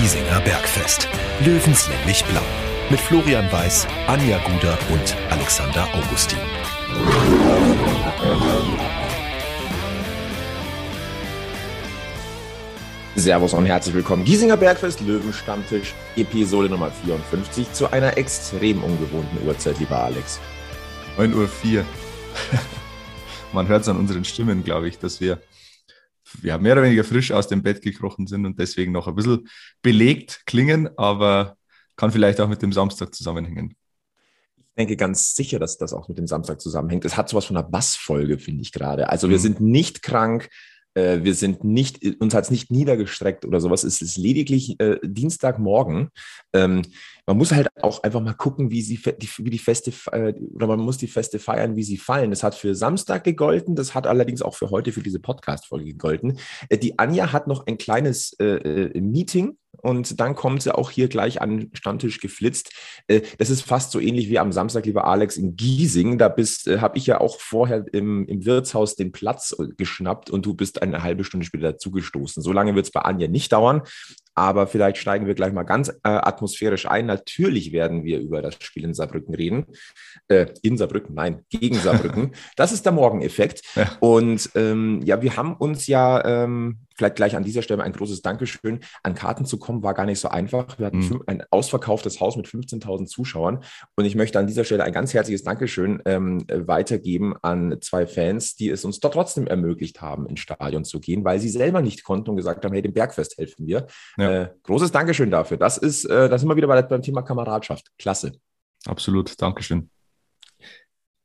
Giesinger Bergfest. Löwenslänglich blau. Mit Florian Weiß, Anja Guder und Alexander Augustin. Servus und herzlich willkommen. Giesinger Bergfest Löwenstammtisch, Episode Nummer 54 zu einer extrem ungewohnten Uhrzeit, lieber Alex. 9.04 Uhr. Man hört es an unseren Stimmen, glaube ich, dass wir ja, mehr oder weniger frisch aus dem Bett gekrochen sind und deswegen noch ein bisschen belegt klingen, aber kann vielleicht auch mit dem Samstag zusammenhängen. Ich denke ganz sicher, dass das auch mit dem Samstag zusammenhängt. Es hat sowas von einer Bassfolge, finde ich gerade. Also wir mhm. sind nicht krank, äh, wir sind nicht, uns hat es nicht niedergestreckt oder sowas. Es ist lediglich äh, Dienstagmorgen. Ähm, man muss halt auch einfach mal gucken, wie, sie, die, wie die Feste, äh, oder man muss die Feste feiern, wie sie fallen. Das hat für Samstag gegolten, das hat allerdings auch für heute, für diese Podcast-Folge gegolten. Äh, die Anja hat noch ein kleines äh, äh, Meeting und dann kommt sie auch hier gleich an den Stammtisch geflitzt. Das ist fast so ähnlich wie am Samstag, lieber Alex, in Giesing. Da bist, habe ich ja auch vorher im, im Wirtshaus den Platz geschnappt und du bist eine halbe Stunde später dazugestoßen. So lange wird es bei Anja nicht dauern. Aber vielleicht steigen wir gleich mal ganz äh, atmosphärisch ein. Natürlich werden wir über das Spiel in Saarbrücken reden. Äh, in Saarbrücken, nein, gegen Saarbrücken. das ist der Morgeneffekt. Ja. Und ähm, ja, wir haben uns ja ähm, vielleicht gleich an dieser Stelle ein großes Dankeschön. An Karten zu kommen war gar nicht so einfach. Wir hatten mhm. ein ausverkauftes Haus mit 15.000 Zuschauern. Und ich möchte an dieser Stelle ein ganz herzliches Dankeschön ähm, weitergeben an zwei Fans, die es uns dort trotzdem ermöglicht haben, ins Stadion zu gehen, weil sie selber nicht konnten und gesagt haben, hey, dem Bergfest helfen wir. Ja. Äh, großes Dankeschön dafür. Das ist, äh, das sind wir wieder bei, beim Thema Kameradschaft. Klasse. Absolut. Dankeschön.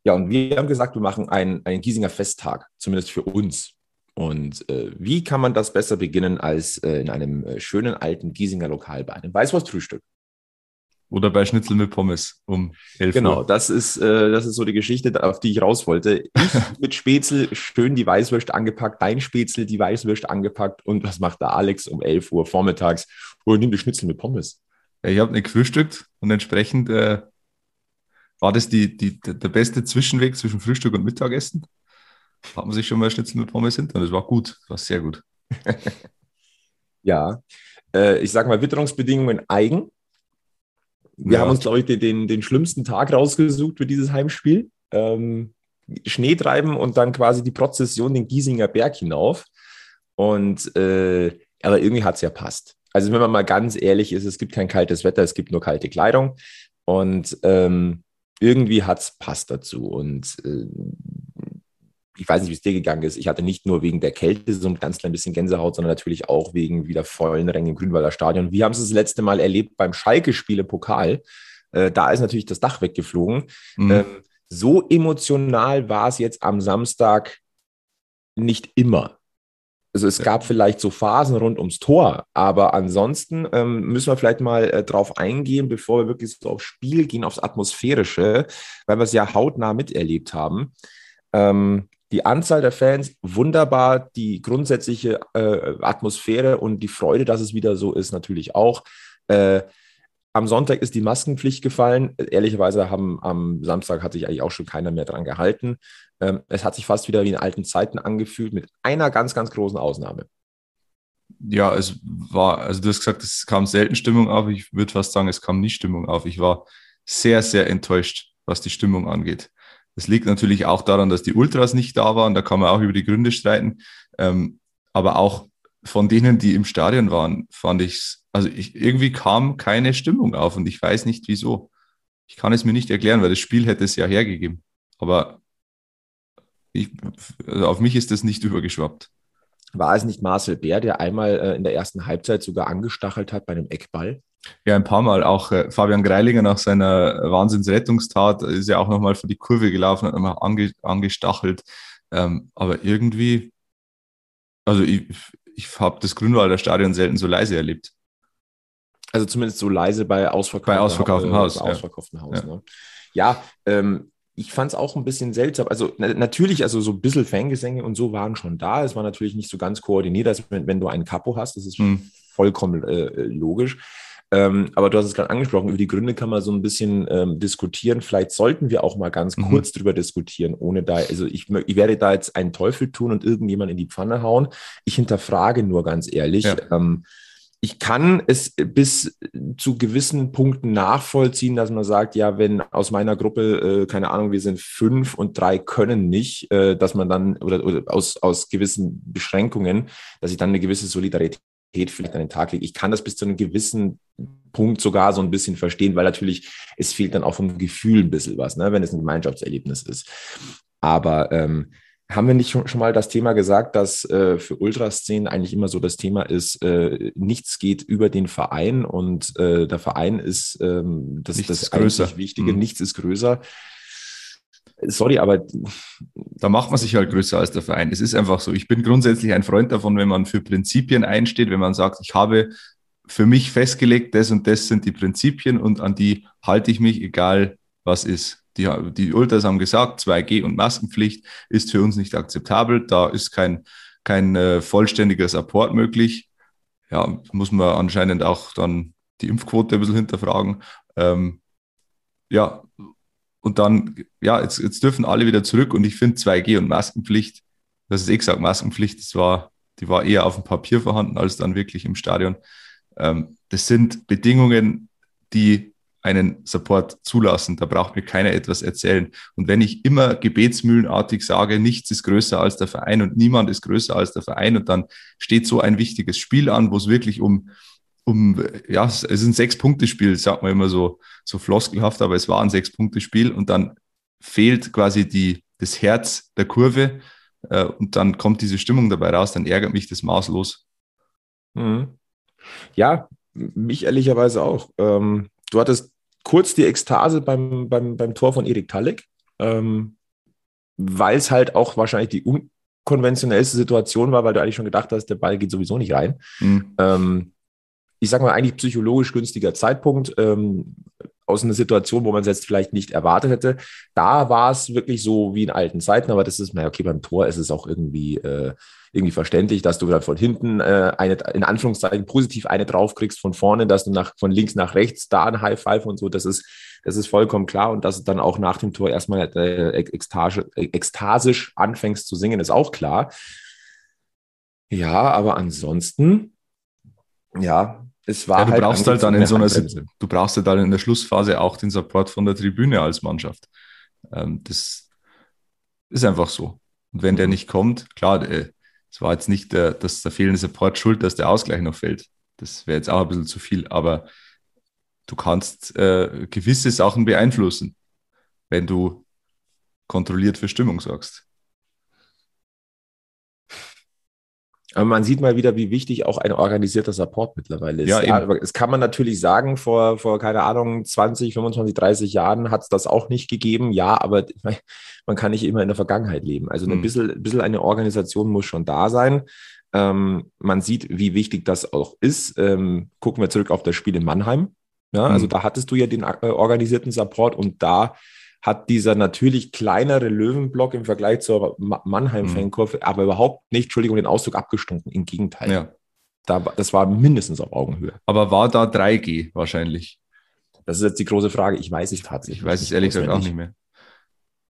Ja, und wir haben gesagt, wir machen einen, einen Giesinger Festtag, zumindest für uns. Und äh, wie kann man das besser beginnen als äh, in einem äh, schönen alten Giesinger Lokal bei einem Weißwurstfrühstück? Oder bei Schnitzel mit Pommes um 11 genau, Uhr. das ist, äh, das ist so die Geschichte, auf die ich raus wollte. Ich mit Spätzle schön die Weißwürste angepackt, dein Spätzle die Weißwürste angepackt und was macht der Alex um 11 Uhr vormittags? Oh, nimm die Schnitzel mit Pommes. Ich habe nicht gefrühstückt und entsprechend äh, war das die, die, der beste Zwischenweg zwischen Frühstück und Mittagessen hat man sich schon mal Schnitzel mit Pommes hinter. Das war gut, das war sehr gut. ja, äh, ich sage mal Witterungsbedingungen eigen. Wir ja. haben uns, glaube ich, den, den, schlimmsten Tag rausgesucht für dieses Heimspiel. Ähm, Schnee treiben und dann quasi die Prozession den Giesinger Berg hinauf. Und äh, aber irgendwie hat es ja passt. Also wenn man mal ganz ehrlich ist, es gibt kein kaltes Wetter, es gibt nur kalte Kleidung. Und ähm, irgendwie hat es passt dazu. Und äh, ich weiß nicht, wie es dir gegangen ist. Ich hatte nicht nur wegen der Kälte so ein ganz klein bisschen Gänsehaut, sondern natürlich auch wegen wieder vollen Rängen im Grünwalder Stadion. Wir haben es das letzte Mal erlebt beim Schalke-Spiel im Pokal. Äh, da ist natürlich das Dach weggeflogen. Mhm. Ähm, so emotional war es jetzt am Samstag nicht immer. Also es gab vielleicht so Phasen rund ums Tor, aber ansonsten ähm, müssen wir vielleicht mal äh, drauf eingehen, bevor wir wirklich so aufs Spiel gehen, aufs Atmosphärische, weil wir es ja hautnah miterlebt haben. Ähm, die Anzahl der Fans wunderbar, die grundsätzliche äh, Atmosphäre und die Freude, dass es wieder so ist, natürlich auch. Äh, am Sonntag ist die Maskenpflicht gefallen. Ehrlicherweise haben am Samstag hat sich eigentlich auch schon keiner mehr dran gehalten. Ähm, es hat sich fast wieder wie in alten Zeiten angefühlt, mit einer ganz, ganz großen Ausnahme. Ja, es war, also du hast gesagt, es kam selten Stimmung auf. Ich würde fast sagen, es kam nie Stimmung auf. Ich war sehr, sehr enttäuscht, was die Stimmung angeht. Das liegt natürlich auch daran, dass die Ultras nicht da waren. Da kann man auch über die Gründe streiten. Ähm, aber auch von denen, die im Stadion waren, fand ich also ich, irgendwie kam keine Stimmung auf und ich weiß nicht wieso. Ich kann es mir nicht erklären, weil das Spiel hätte es ja hergegeben. Aber ich, also auf mich ist das nicht übergeschwappt. War es nicht Marcel Bär, der einmal äh, in der ersten Halbzeit sogar angestachelt hat bei einem Eckball? Ja, ein paar Mal. Auch äh, Fabian Greilinger nach seiner Wahnsinnsrettungstat ist ja auch nochmal für die Kurve gelaufen, hat nochmal ange, angestachelt. Ähm, aber irgendwie, also ich, ich habe das Grünwalder Stadion selten so leise erlebt. Also zumindest so leise bei ausverkauftem, bei ausverkauftem Haus. Bei ausverkauftem Haus, ja. Ne? ja ähm, ich fand es auch ein bisschen seltsam. Also na, natürlich, also so ein bisschen Fangesänge und so waren schon da. Es war natürlich nicht so ganz koordiniert, als wenn, wenn du einen Kapo hast. Das ist hm. vollkommen äh, logisch. Ähm, aber du hast es gerade angesprochen, über die Gründe kann man so ein bisschen ähm, diskutieren. Vielleicht sollten wir auch mal ganz mhm. kurz drüber diskutieren, ohne da, also ich, ich, werde da jetzt einen Teufel tun und irgendjemand in die Pfanne hauen. Ich hinterfrage nur ganz ehrlich. Ja. Ähm, ich kann es bis zu gewissen Punkten nachvollziehen, dass man sagt, ja, wenn aus meiner Gruppe, äh, keine Ahnung, wir sind fünf und drei können nicht, äh, dass man dann, oder, oder aus, aus gewissen Beschränkungen, dass ich dann eine gewisse Solidarität vielleicht an den Tag lege. Ich kann das bis zu einem gewissen Punkt sogar so ein bisschen verstehen, weil natürlich es fehlt dann auch vom Gefühl ein bisschen was, ne, wenn es ein Gemeinschaftserlebnis ist. Aber ähm, haben wir nicht schon, schon mal das Thema gesagt, dass äh, für Ultraszenen eigentlich immer so das Thema ist, äh, nichts geht über den Verein und äh, der Verein ist ähm, das, nichts das größer. Wichtige, mhm. nichts ist größer. Sorry, aber da macht man sich halt größer als der Verein. Es ist einfach so. Ich bin grundsätzlich ein Freund davon, wenn man für Prinzipien einsteht, wenn man sagt, ich habe für mich festgelegt, das und das sind die Prinzipien und an die halte ich mich, egal was ist. Die, die Ultras haben gesagt, 2G und Maskenpflicht ist für uns nicht akzeptabel. Da ist kein, kein äh, vollständiger Support möglich. Ja, muss man anscheinend auch dann die Impfquote ein bisschen hinterfragen. Ähm, ja, und dann, ja, jetzt, jetzt dürfen alle wieder zurück und ich finde 2G und Maskenpflicht, das ist eh gesagt, Maskenpflicht, das war, die war eher auf dem Papier vorhanden als dann wirklich im Stadion. Ähm, das sind Bedingungen, die einen Support zulassen. Da braucht mir keiner etwas erzählen. Und wenn ich immer gebetsmühlenartig sage, nichts ist größer als der Verein und niemand ist größer als der Verein und dann steht so ein wichtiges Spiel an, wo es wirklich um, um, ja, es ist ein Sechs-Punkte-Spiel, sagt man immer so, so floskelhaft, aber es war ein Sechs-Punkte-Spiel und dann fehlt quasi die, das Herz der Kurve äh, und dann kommt diese Stimmung dabei raus, dann ärgert mich das maßlos. Mhm. Ja, mich ehrlicherweise auch. Ähm, du hattest kurz die Ekstase beim, beim, beim Tor von Erik Talek, ähm, weil es halt auch wahrscheinlich die unkonventionellste Situation war, weil du eigentlich schon gedacht hast, der Ball geht sowieso nicht rein. Mhm. Ähm, ich sage mal, eigentlich psychologisch günstiger Zeitpunkt. Ähm, aus einer Situation, wo man es jetzt vielleicht nicht erwartet hätte. Da war es wirklich so wie in alten Zeiten, aber das ist, naja, okay, beim Tor ist es auch irgendwie, äh, irgendwie verständlich, dass du dann von hinten äh, eine, in Anführungszeichen positiv eine draufkriegst von vorne, dass du nach, von links nach rechts da ein High Five und so, das ist, das ist vollkommen klar und dass du dann auch nach dem Tor erstmal äh, ekstase, ekstasisch anfängst zu singen, ist auch klar. Ja, aber ansonsten, ja, es war ja, du halt brauchst halt dann in so einer, du brauchst halt dann in der Schlussphase auch den Support von der Tribüne als Mannschaft. Ähm, das ist einfach so. Und wenn der mhm. nicht kommt, klar, äh, es war jetzt nicht der, dass der fehlende Support schuld, dass der Ausgleich noch fällt. Das wäre jetzt auch ein bisschen zu viel, aber du kannst äh, gewisse Sachen beeinflussen, wenn du kontrolliert für Stimmung sorgst. Aber man sieht mal wieder, wie wichtig auch ein organisierter Support mittlerweile ist. Ja, aber es kann man natürlich sagen, vor, vor, keine Ahnung, 20, 25, 30 Jahren hat es das auch nicht gegeben. Ja, aber man kann nicht immer in der Vergangenheit leben. Also ein, mhm. bisschen, ein bisschen eine Organisation muss schon da sein. Ähm, man sieht, wie wichtig das auch ist. Ähm, gucken wir zurück auf das Spiel in Mannheim. Ja, also mhm. da hattest du ja den äh, organisierten Support und da hat dieser natürlich kleinere Löwenblock im Vergleich zur Mannheim-Fankurve mhm. aber überhaupt nicht, Entschuldigung, den Ausdruck abgestunken. Im Gegenteil. Ja. Da, das war mindestens auf Augenhöhe. Aber war da 3G wahrscheinlich? Das ist jetzt die große Frage. Ich weiß es tatsächlich. Ich weiß es ehrlich gesagt auch nicht mehr.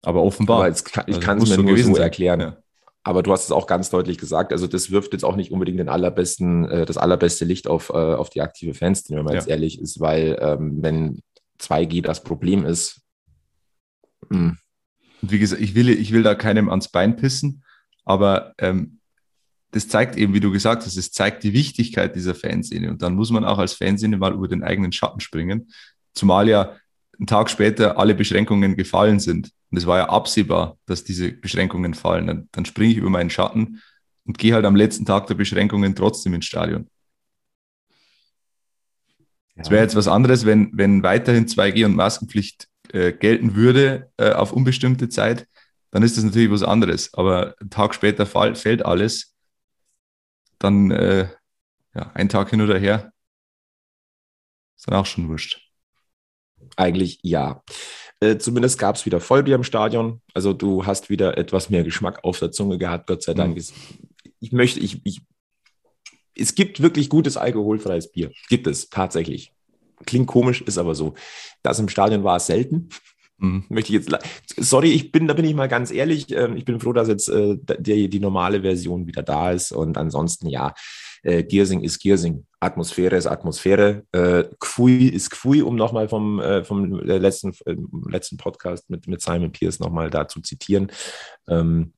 Aber offenbar. Aber kann, ich also kann es mir nur so erklären. Ja. Aber du hast es auch ganz deutlich gesagt. Also das wirft jetzt auch nicht unbedingt den allerbesten, äh, das allerbeste Licht auf, äh, auf die aktive Fans, wenn man ja. jetzt ehrlich ist, weil ähm, wenn 2G das Problem ist, Mhm. Und wie gesagt, ich will, ich will da keinem ans Bein pissen, aber ähm, das zeigt eben, wie du gesagt hast, es zeigt die Wichtigkeit dieser Fanszene. Und dann muss man auch als Fanszene mal über den eigenen Schatten springen. Zumal ja einen Tag später alle Beschränkungen gefallen sind. Und es war ja absehbar, dass diese Beschränkungen fallen. Dann, dann springe ich über meinen Schatten und gehe halt am letzten Tag der Beschränkungen trotzdem ins Stadion. Es ja. wäre jetzt was anderes, wenn, wenn weiterhin 2G und Maskenpflicht äh, gelten würde äh, auf unbestimmte Zeit, dann ist das natürlich was anderes. Aber einen Tag später fall, fällt alles, dann äh, ja, ein Tag hin oder her, ist dann auch schon wurscht. Eigentlich ja. Äh, zumindest gab es wieder Vollbier im Stadion. Also du hast wieder etwas mehr Geschmack auf der Zunge gehabt, Gott sei Dank. Mhm. Ich möchte, ich, ich, es gibt wirklich gutes alkoholfreies Bier. Gibt es tatsächlich. Klingt komisch, ist aber so. Das im Stadion war es selten. Mhm. Möchte ich jetzt, sorry, ich bin, da bin ich mal ganz ehrlich. Ähm, ich bin froh, dass jetzt äh, die, die normale Version wieder da ist. Und ansonsten, ja, Äh, Giersing ist Giersing. Atmosphäre ist Atmosphäre. Äh, Gfui ist Gfui, um nochmal vom, äh, vom letzten, äh, letzten Podcast mit, mit Simon Pierce nochmal da zu zitieren. Ähm,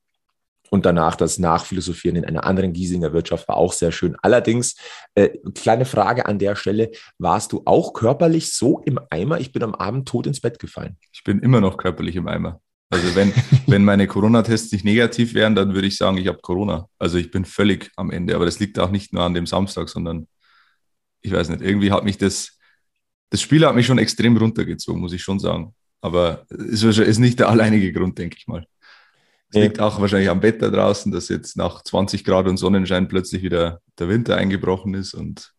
und danach das Nachphilosophieren in einer anderen Giesinger Wirtschaft war auch sehr schön. Allerdings, äh, kleine Frage an der Stelle, warst du auch körperlich so im Eimer? Ich bin am Abend tot ins Bett gefallen. Ich bin immer noch körperlich im Eimer. Also wenn, wenn meine Corona-Tests nicht negativ wären, dann würde ich sagen, ich habe Corona. Also ich bin völlig am Ende. Aber das liegt auch nicht nur an dem Samstag, sondern ich weiß nicht, irgendwie hat mich das, das Spiel hat mich schon extrem runtergezogen, muss ich schon sagen. Aber es ist nicht der alleinige Grund, denke ich mal. Liegt auch wahrscheinlich am Wetter draußen, dass jetzt nach 20 Grad und Sonnenschein plötzlich wieder der Winter eingebrochen ist und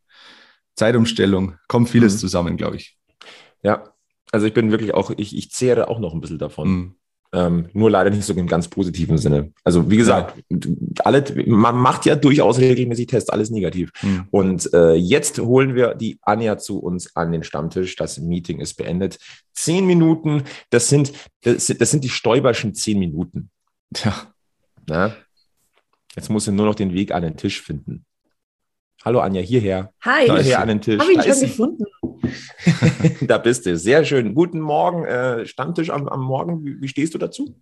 Zeitumstellung. Kommt vieles mhm. zusammen, glaube ich. Ja, also ich bin wirklich auch, ich, ich zehre auch noch ein bisschen davon. Mhm. Ähm, nur leider nicht so im ganz positiven Sinne. Also wie gesagt, alle, man macht ja durchaus regelmäßig Tests, alles negativ. Mhm. Und äh, jetzt holen wir die Anja zu uns an den Stammtisch. Das Meeting ist beendet. Zehn Minuten, das sind, das sind, das sind die Stäuberschen zehn Minuten. Ja. Na? Jetzt muss sie nur noch den Weg an den Tisch finden. Hallo Anja, hierher. Hi. Hierher an den Tisch. Habe ich schon gefunden. da bist du. Sehr schön. Guten Morgen. Äh, Stammtisch am, am Morgen. Wie, wie, stehst du dazu?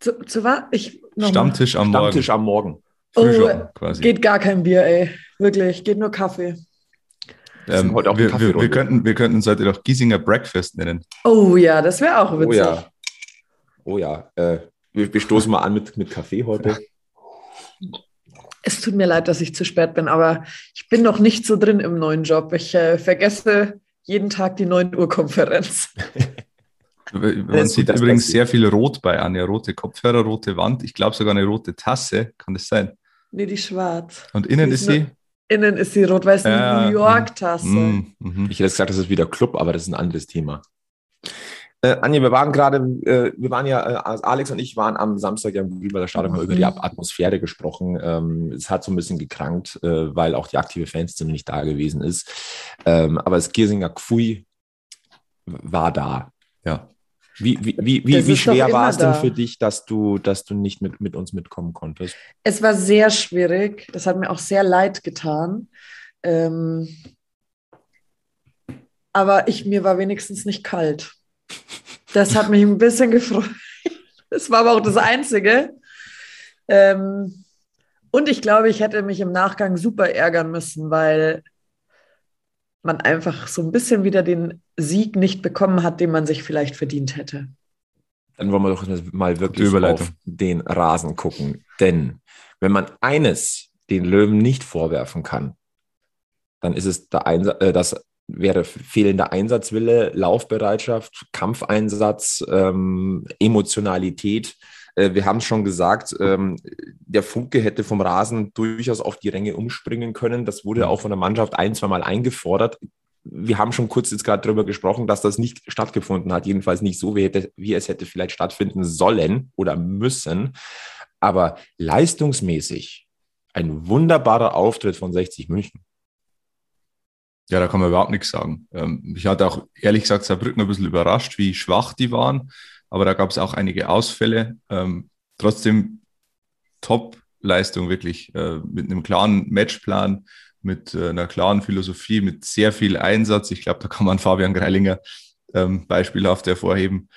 Zu, zu was? Ich, Stammtisch am Morgen. Stammtisch am Morgen. Oh, quasi. geht gar kein Bier, ey. Wirklich, geht nur Kaffee. Ähm, wir, wir, wir, könnten, wir könnten uns heute doch Giesinger Breakfast nennen. Oh ja, das wäre auch witzig. Oh ja. Oh ja. Äh, wir, wir stoßen mal an mit, mit Kaffee heute. Es tut mir leid, dass ich zu spät bin, aber ich bin noch nicht so drin im neuen Job. Ich äh, vergesse jeden Tag die 9 Uhr Konferenz. Man sieht übrigens sehr viel Rot bei Anja. Rote Kopfhörer, rote Wand. Ich glaube sogar eine rote Tasse. Kann das sein? Nee, die schwarz. Und innen die ist, ist sie? Innen ist sie rot, weil es eine New York-Tasse. Mm, mm, ich hätte gesagt, das ist wieder Club, aber das ist ein anderes Thema. Äh, Anja, wir waren gerade, äh, wir waren ja, äh, Alex und ich waren am Samstag ja im Grünwalder Stadion mhm. über die Atmosphäre gesprochen. Ähm, es hat so ein bisschen gekrankt, äh, weil auch die aktive Fanszene nicht da gewesen ist. Ähm, aber das Giersinger Kfui war da. Ja. Wie, wie, wie, wie, wie schwer war es denn für dich, dass du, dass du nicht mit, mit uns mitkommen konntest? Es war sehr schwierig. Das hat mir auch sehr leid getan. Ähm, aber ich, mir war wenigstens nicht kalt. Das hat mich ein bisschen gefreut. Das war aber auch das Einzige. Ähm, und ich glaube, ich hätte mich im Nachgang super ärgern müssen, weil man einfach so ein bisschen wieder den Sieg nicht bekommen hat, den man sich vielleicht verdient hätte. Dann wollen wir doch mal wirklich auf den Rasen gucken. Denn wenn man eines den Löwen nicht vorwerfen kann, dann ist es äh, das wäre fehlender Einsatzwille, Laufbereitschaft, Kampfeinsatz, ähm, Emotionalität. Äh, wir haben schon gesagt, ähm, der Funke hätte vom Rasen durchaus auf die Ränge umspringen können. Das wurde auch von der Mannschaft ein, zwei Mal eingefordert. Wir haben schon kurz jetzt gerade darüber gesprochen, dass das nicht stattgefunden hat. Jedenfalls nicht so, wie, hätte, wie es hätte vielleicht stattfinden sollen oder müssen. Aber leistungsmäßig ein wunderbarer Auftritt von 60 München. Ja, da kann man überhaupt nichts sagen. Ähm, ich hatte auch ehrlich gesagt Saarbrücken ein bisschen überrascht, wie schwach die waren, aber da gab es auch einige Ausfälle. Ähm, trotzdem Top-Leistung wirklich äh, mit einem klaren Matchplan, mit äh, einer klaren Philosophie, mit sehr viel Einsatz. Ich glaube, da kann man Fabian Greilinger ähm, beispielhaft hervorheben.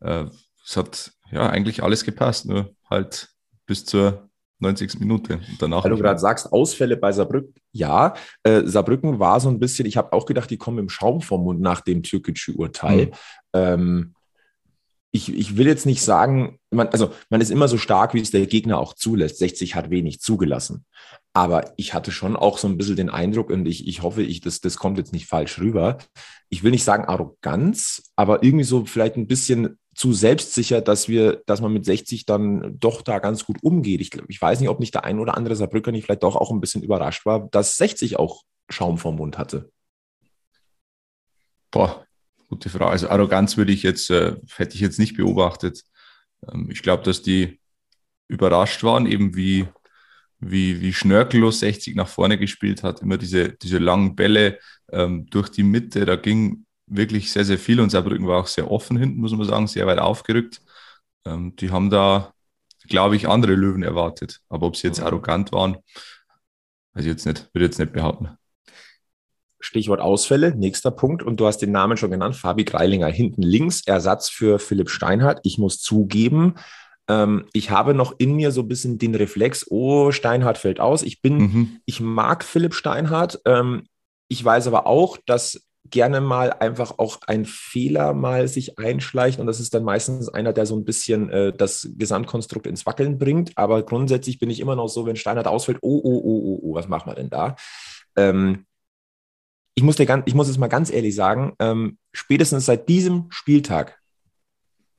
Äh, es hat ja eigentlich alles gepasst, nur halt bis zur 90. Minute. Danach Weil du gerade sagst, Ausfälle bei Saarbrücken. Ja, äh, Saarbrücken war so ein bisschen, ich habe auch gedacht, die kommen im Schaum vom Mund nach dem Türkgücü-Urteil. Mhm. Ähm, ich, ich will jetzt nicht sagen, man, also man ist immer so stark, wie es der Gegner auch zulässt. 60 hat wenig zugelassen. Aber ich hatte schon auch so ein bisschen den Eindruck, und ich, ich hoffe, ich, das, das kommt jetzt nicht falsch rüber. Ich will nicht sagen Arroganz, aber irgendwie so vielleicht ein bisschen zu selbstsicher, dass wir, dass man mit 60 dann doch da ganz gut umgeht. Ich, ich weiß nicht, ob nicht der ein oder andere Saarbrücker nicht vielleicht doch auch ein bisschen überrascht war, dass 60 auch Schaum vom Mund hatte. Boah, gute Frage. Also Arroganz würde ich jetzt, äh, hätte ich jetzt nicht beobachtet. Ähm, ich glaube, dass die überrascht waren, eben wie, wie, wie schnörkellos 60 nach vorne gespielt hat. Immer diese, diese langen Bälle ähm, durch die Mitte. Da ging wirklich sehr, sehr viel und Saarbrücken war auch sehr offen hinten, muss man sagen, sehr weit aufgerückt. Ähm, die haben da, glaube ich, andere Löwen erwartet. Aber ob sie jetzt arrogant waren, Also jetzt nicht, würde jetzt nicht behaupten. Stichwort Ausfälle, nächster Punkt. Und du hast den Namen schon genannt, Fabi Greilinger hinten links, Ersatz für Philipp Steinhardt. Ich muss zugeben, ähm, ich habe noch in mir so ein bisschen den Reflex, oh, Steinhardt fällt aus. Ich bin, mhm. ich mag Philipp Steinhardt. Ähm, ich weiß aber auch, dass gerne mal einfach auch ein Fehler mal sich einschleicht und das ist dann meistens einer, der so ein bisschen äh, das Gesamtkonstrukt ins Wackeln bringt. Aber grundsätzlich bin ich immer noch so, wenn Steinhardt ausfällt, oh, oh, oh, oh, oh, was machen wir denn da? Ähm, ich muss dir ganz, ich muss es mal ganz ehrlich sagen, ähm, spätestens seit diesem Spieltag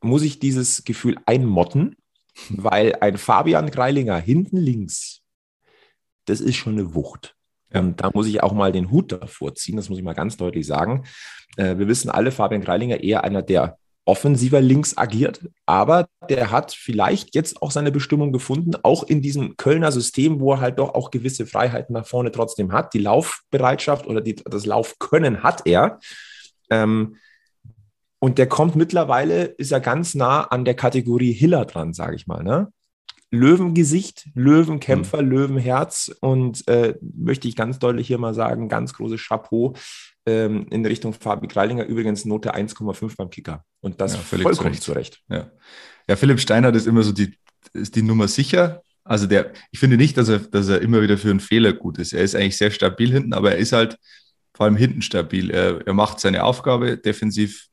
muss ich dieses Gefühl einmotten, weil ein Fabian Greilinger hinten links, das ist schon eine Wucht. Und da muss ich auch mal den Hut davor ziehen, das muss ich mal ganz deutlich sagen. Äh, wir wissen alle, Fabian Greilinger eher einer der offensiver links agiert, aber der hat vielleicht jetzt auch seine Bestimmung gefunden, auch in diesem Kölner System, wo er halt doch auch gewisse Freiheiten nach vorne trotzdem hat. Die Laufbereitschaft oder die, das Laufkönnen hat er. Ähm, und der kommt mittlerweile, ist er ganz nah an der Kategorie Hiller dran, sage ich mal. Ne? Löwengesicht, Löwenkämpfer, mhm. Löwenherz und äh, möchte ich ganz deutlich hier mal sagen, ganz großes Chapeau ähm, in Richtung Fabi Greilinger. Übrigens Note 1,5 beim Kicker und das ja, vollkommen zurecht. Ja. ja, Philipp Steiner ist immer so die, ist die Nummer sicher. Also der, ich finde nicht, dass er, dass er immer wieder für einen Fehler gut ist. Er ist eigentlich sehr stabil hinten, aber er ist halt vor allem hinten stabil. Er, er macht seine Aufgabe defensiv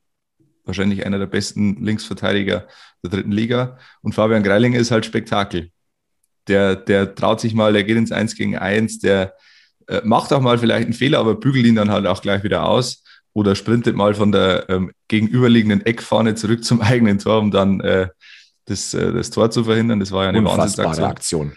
wahrscheinlich einer der besten Linksverteidiger der dritten Liga. Und Fabian Greilinger ist halt Spektakel. Der, der traut sich mal, der geht ins Eins gegen Eins, der äh, macht auch mal vielleicht einen Fehler, aber bügelt ihn dann halt auch gleich wieder aus oder sprintet mal von der ähm, gegenüberliegenden Eckfahne zurück zum eigenen Tor, um dann äh, das, äh, das Tor zu verhindern. Das war ja eine Wahnsinnsaktion. Aktion.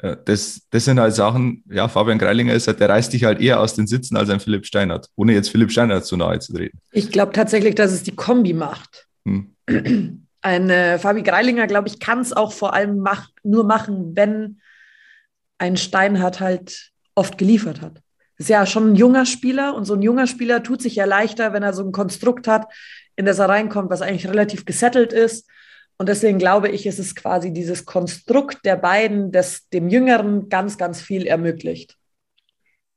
Äh, das, das sind halt Sachen, ja, Fabian Greilinger ist halt, der reißt dich halt eher aus den Sitzen als ein Philipp Steinert, ohne jetzt Philipp Steinert zu nahe zu treten. Ich glaube tatsächlich, dass es die Kombi macht. Hm. Ein äh, Fabi Greilinger, glaube ich, kann es auch vor allem mach, nur machen, wenn ein Steinhardt halt oft geliefert hat. Ist ja schon ein junger Spieler und so ein junger Spieler tut sich ja leichter, wenn er so ein Konstrukt hat, in das er reinkommt, was eigentlich relativ gesettelt ist und deswegen glaube ich, ist es quasi dieses Konstrukt der beiden, das dem Jüngeren ganz, ganz viel ermöglicht.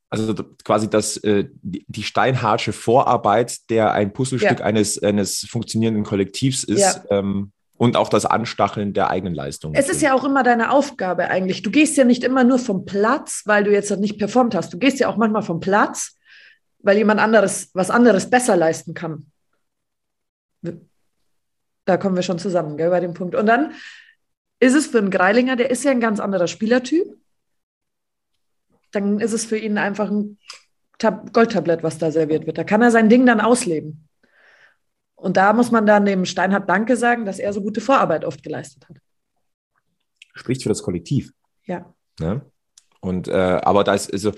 Also quasi das, äh, die steinhartsche Vorarbeit, der ein Puzzlestück ja. eines, eines funktionierenden Kollektivs ist. Ja. Ähm, und auch das Anstacheln der eigenen Leistung. Es ist ja auch immer deine Aufgabe eigentlich. Du gehst ja nicht immer nur vom Platz, weil du jetzt nicht performt hast. Du gehst ja auch manchmal vom Platz, weil jemand anderes was anderes besser leisten kann. Da kommen wir schon zusammen, gell, bei dem Punkt. Und dann ist es für einen Greilinger, der ist ja ein ganz anderer Spielertyp. Dann ist es für ihn einfach ein Tab Goldtablett, was da serviert wird. Da kann er sein Ding dann ausleben. Und da muss man dann dem Steinhardt Danke sagen, dass er so gute Vorarbeit oft geleistet hat. Spricht für das Kollektiv. Ja. ja? Ne? Und äh, aber da ist also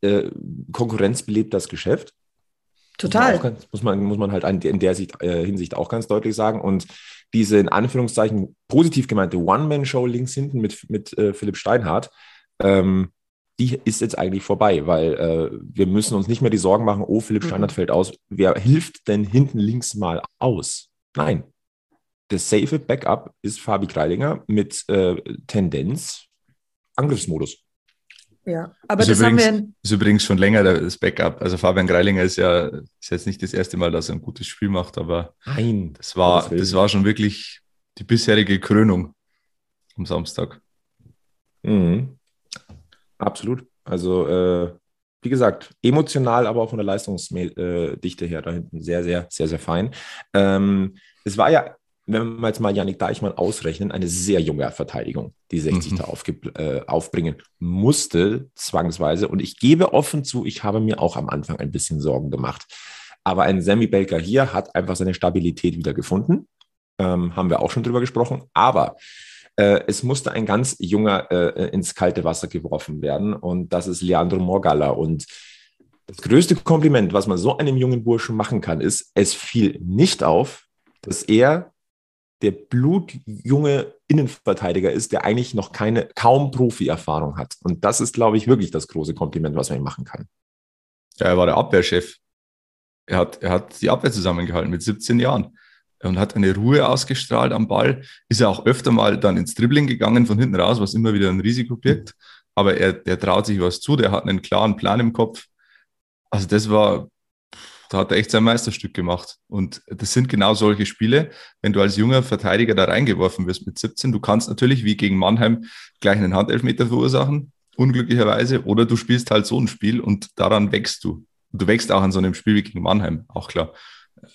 äh, Konkurrenz belebt das Geschäft. Total. Muss man, muss man, muss man halt in der Sicht, äh, Hinsicht auch ganz deutlich sagen. Und diese in Anführungszeichen positiv gemeinte One-Man-Show links hinten mit, mit äh, Philipp Steinhardt, ähm, die ist jetzt eigentlich vorbei, weil äh, wir müssen uns nicht mehr die Sorgen machen, oh, Philipp mhm. Steinhardt fällt aus. Wer hilft denn hinten links mal aus? Nein. Das safe Backup ist Fabi Kreilinger mit äh, Tendenz Angriffsmodus. Ja, aber ist das übrigens, haben wir. Ist übrigens schon länger das Backup. Also Fabian Greilinger ist ja ist jetzt nicht das erste Mal, dass er ein gutes Spiel macht, aber Nein, das war, das war schon wirklich die bisherige Krönung am Samstag. Mhm. Absolut. Also, äh, wie gesagt, emotional, aber auch von der Leistungsdichte her da hinten sehr, sehr, sehr, sehr fein. Ähm, es war ja wenn wir jetzt mal Janik Deichmann ausrechnen, eine sehr junge Verteidigung, die 60 mhm. da äh, aufbringen musste, zwangsweise. Und ich gebe offen zu, ich habe mir auch am Anfang ein bisschen Sorgen gemacht. Aber ein Sammy Baker hier hat einfach seine Stabilität wieder gefunden. Ähm, haben wir auch schon drüber gesprochen. Aber äh, es musste ein ganz junger äh, ins kalte Wasser geworfen werden. Und das ist Leandro Morgalla. Und das größte Kompliment, was man so einem jungen Burschen machen kann, ist, es fiel nicht auf, dass er der blutjunge Innenverteidiger ist, der eigentlich noch keine, kaum Profi-Erfahrung hat. Und das ist, glaube ich, wirklich das große Kompliment, was man ihm machen kann. Ja, er war der Abwehrchef. Er hat, er hat die Abwehr zusammengehalten mit 17 Jahren und hat eine Ruhe ausgestrahlt am Ball. Ist er auch öfter mal dann ins Dribbling gegangen von hinten raus, was immer wieder ein Risiko birgt. aber er, der traut sich was zu, der hat einen klaren Plan im Kopf. Also das war, da hat er echt sein Meisterstück gemacht. Und das sind genau solche Spiele, wenn du als junger Verteidiger da reingeworfen wirst mit 17. Du kannst natürlich wie gegen Mannheim gleich einen Handelfmeter verursachen, unglücklicherweise, oder du spielst halt so ein Spiel und daran wächst du. Du wächst auch an so einem Spiel wie gegen Mannheim, auch klar.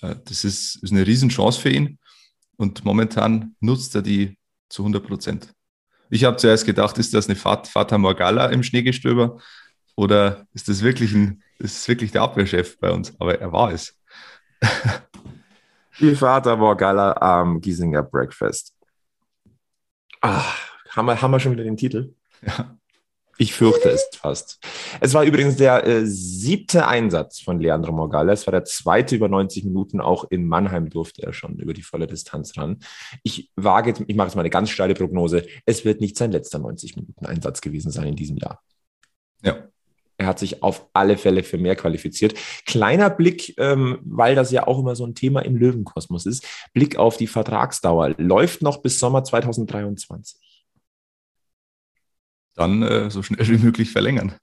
Äh, das ist, ist eine Riesenchance für ihn und momentan nutzt er die zu 100 Prozent. Ich habe zuerst gedacht, ist das eine Fata Morgalla im Schneegestöber oder ist das wirklich, ein, ist wirklich der Abwehrchef bei uns? Aber er war es. Die Fata Morgalla am Giesinger Breakfast. Ach, haben wir, haben wir schon wieder den Titel? Ja. Ich fürchte es fast. Es war übrigens der äh, siebte Einsatz von Leandro Morgalla. Es war der zweite über 90 Minuten. Auch in Mannheim durfte er schon über die volle Distanz ran. Ich wage, ich mache jetzt mal eine ganz steile Prognose. Es wird nicht sein letzter 90 Minuten Einsatz gewesen sein in diesem Jahr. Ja. Er hat sich auf alle Fälle für mehr qualifiziert. Kleiner Blick, ähm, weil das ja auch immer so ein Thema im Löwenkosmos ist. Blick auf die Vertragsdauer. Läuft noch bis Sommer 2023 dann äh, so schnell wie möglich verlängern.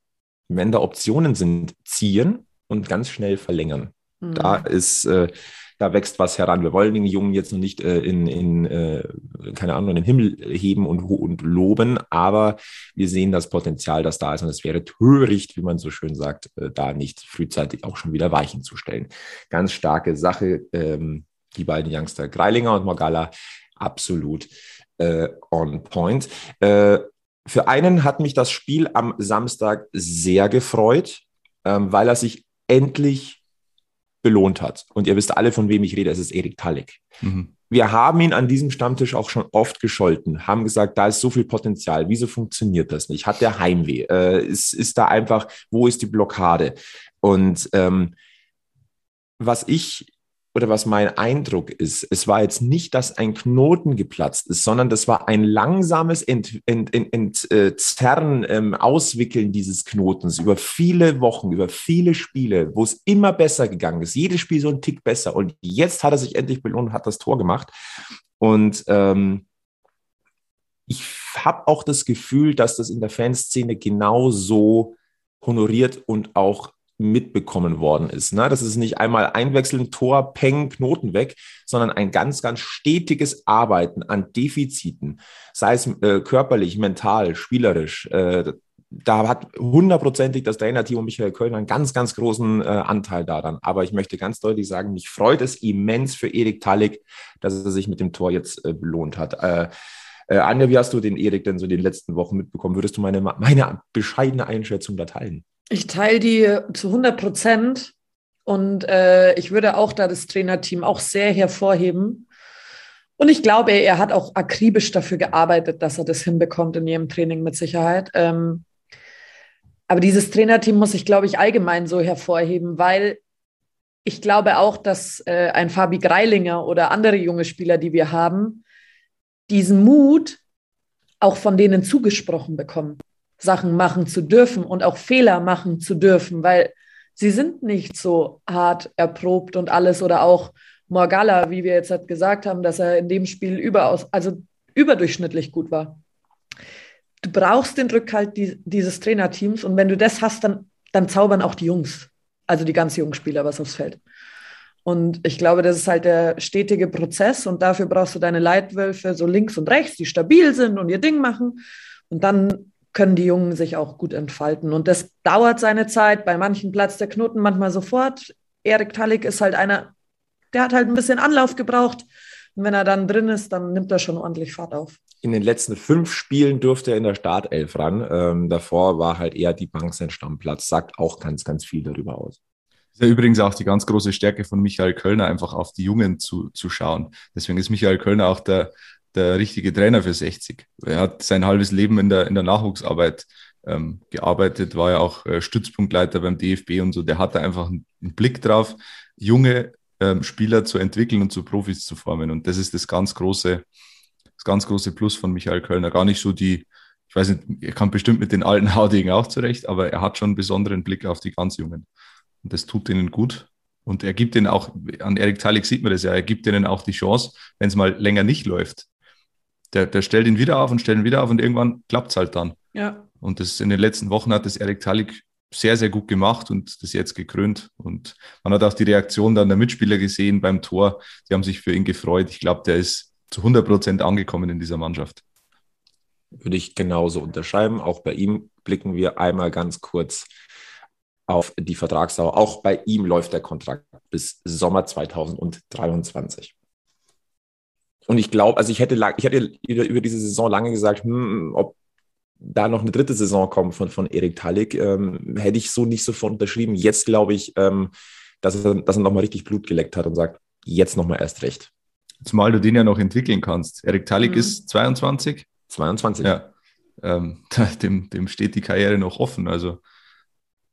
Wenn da Optionen sind, ziehen und ganz schnell verlängern. Mhm. Da ist, äh, da wächst was heran. Wir wollen den Jungen jetzt noch nicht äh, in, in äh, keine Ahnung, in den Himmel heben und, und loben, aber wir sehen das Potenzial, das da ist. Und es wäre töricht, wie man so schön sagt, äh, da nicht frühzeitig auch schon wieder Weichen zu stellen. Ganz starke Sache. Ähm, die beiden Youngster Greilinger und Morgalla absolut äh, on point. Äh, für einen hat mich das Spiel am Samstag sehr gefreut, ähm, weil er sich endlich belohnt hat. Und ihr wisst alle, von wem ich rede. Es ist Erik Talek. Mhm. Wir haben ihn an diesem Stammtisch auch schon oft gescholten, haben gesagt, da ist so viel Potenzial. Wieso funktioniert das nicht? Hat der Heimweh? Äh, ist, ist da einfach, wo ist die Blockade? Und ähm, was ich oder was mein Eindruck ist, es war jetzt nicht, dass ein Knoten geplatzt ist, sondern das war ein langsames Entzerren, Ent, Ent, Ent, äh, ähm, Auswickeln dieses Knotens über viele Wochen, über viele Spiele, wo es immer besser gegangen ist. Jedes Spiel so ein Tick besser. Und jetzt hat er sich endlich belohnt und hat das Tor gemacht. Und ähm, ich habe auch das Gefühl, dass das in der Fanszene genauso honoriert und auch mitbekommen worden ist. Ne? Das ist nicht einmal einwechseln, Tor, Peng, Knoten weg, sondern ein ganz, ganz stetiges Arbeiten an Defiziten, sei es äh, körperlich, mental, spielerisch. Äh, da hat hundertprozentig das Trainerteam und Michael Kölner einen ganz, ganz großen äh, Anteil daran. Aber ich möchte ganz deutlich sagen, mich freut es immens für Erik Talik, dass er sich mit dem Tor jetzt äh, belohnt hat. Äh, äh, Anja, wie hast du den Erik denn so in den letzten Wochen mitbekommen? Würdest du meine, meine bescheidene Einschätzung da teilen? Ich teile die zu 100 Prozent und äh, ich würde auch da das Trainerteam auch sehr hervorheben. Und ich glaube, er hat auch akribisch dafür gearbeitet, dass er das hinbekommt in jedem Training mit Sicherheit. Ähm, aber dieses Trainerteam muss ich, glaube ich, allgemein so hervorheben, weil ich glaube auch, dass äh, ein Fabi Greilinger oder andere junge Spieler, die wir haben, diesen Mut auch von denen zugesprochen bekommen. Sachen machen zu dürfen und auch Fehler machen zu dürfen, weil sie sind nicht so hart erprobt und alles oder auch Morgalla, wie wir jetzt halt gesagt haben, dass er in dem Spiel überaus, also überdurchschnittlich gut war. Du brauchst den Rückhalt die, dieses Trainerteams und wenn du das hast, dann, dann zaubern auch die Jungs, also die ganz jungen Spieler, was aufs Feld. Und ich glaube, das ist halt der stetige Prozess und dafür brauchst du deine Leitwölfe so links und rechts, die stabil sind und ihr Ding machen. Und dann können die Jungen sich auch gut entfalten. Und das dauert seine Zeit. Bei manchen platzt der Knoten manchmal sofort. Erik Talik ist halt einer, der hat halt ein bisschen Anlauf gebraucht. Und wenn er dann drin ist, dann nimmt er schon ordentlich Fahrt auf. In den letzten fünf Spielen durfte er in der Startelf ran. Ähm, davor war halt eher die Bank sein Stammplatz. Sagt auch ganz, ganz viel darüber aus. Das ist ja übrigens auch die ganz große Stärke von Michael Kölner, einfach auf die Jungen zu, zu schauen. Deswegen ist Michael Kölner auch der, der richtige Trainer für 60. Er hat sein halbes Leben in der, in der Nachwuchsarbeit ähm, gearbeitet, war ja auch äh, Stützpunktleiter beim DFB und so. Der hatte einfach einen, einen Blick drauf, junge ähm, Spieler zu entwickeln und zu Profis zu formen. Und das ist das ganz große, das ganz große Plus von Michael Kölner. Gar nicht so die, ich weiß nicht, er kann bestimmt mit den alten Haudegen auch zurecht, aber er hat schon einen besonderen Blick auf die ganz Jungen. Und das tut ihnen gut. Und er gibt ihnen auch, an Erik Talik sieht man das ja, er gibt ihnen auch die Chance, wenn es mal länger nicht läuft, der, der stellt ihn wieder auf und stellt ihn wieder auf und irgendwann klappt es halt dann. Ja. Und das in den letzten Wochen hat das Erik Talik sehr, sehr gut gemacht und das jetzt gekrönt. Und man hat auch die Reaktion dann der Mitspieler gesehen beim Tor. Die haben sich für ihn gefreut. Ich glaube, der ist zu 100 Prozent angekommen in dieser Mannschaft. Würde ich genauso unterschreiben. Auch bei ihm blicken wir einmal ganz kurz auf die Vertragsdauer. Auch bei ihm läuft der Kontrakt bis Sommer 2023. Und ich glaube, also ich hätte, ich hätte über diese Saison lange gesagt, hm, ob da noch eine dritte Saison kommt von, von Erik Talik, ähm, hätte ich so nicht sofort unterschrieben. Jetzt glaube ich, ähm, dass er, dass er nochmal richtig Blut geleckt hat und sagt, jetzt nochmal erst recht. Zumal du den ja noch entwickeln kannst. Erik Talik mhm. ist 22. 22. Ja. Ähm, dem, dem steht die Karriere noch offen. Also